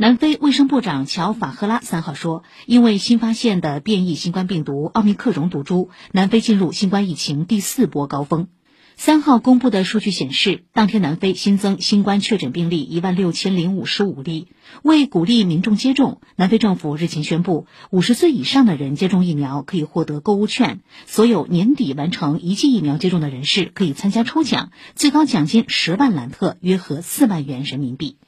南非卫生部长乔法赫拉三号说，因为新发现的变异新冠病毒奥密克戎毒株，南非进入新冠疫情第四波高峰。三号公布的数据显示，当天南非新增新冠确诊病例一万六千零五十五例。为鼓励民众接种，南非政府日前宣布，五十岁以上的人接种疫苗可以获得购物券。所有年底完成一剂疫苗接种的人士可以参加抽奖，最高奖金十万兰特，约合四万元人民币。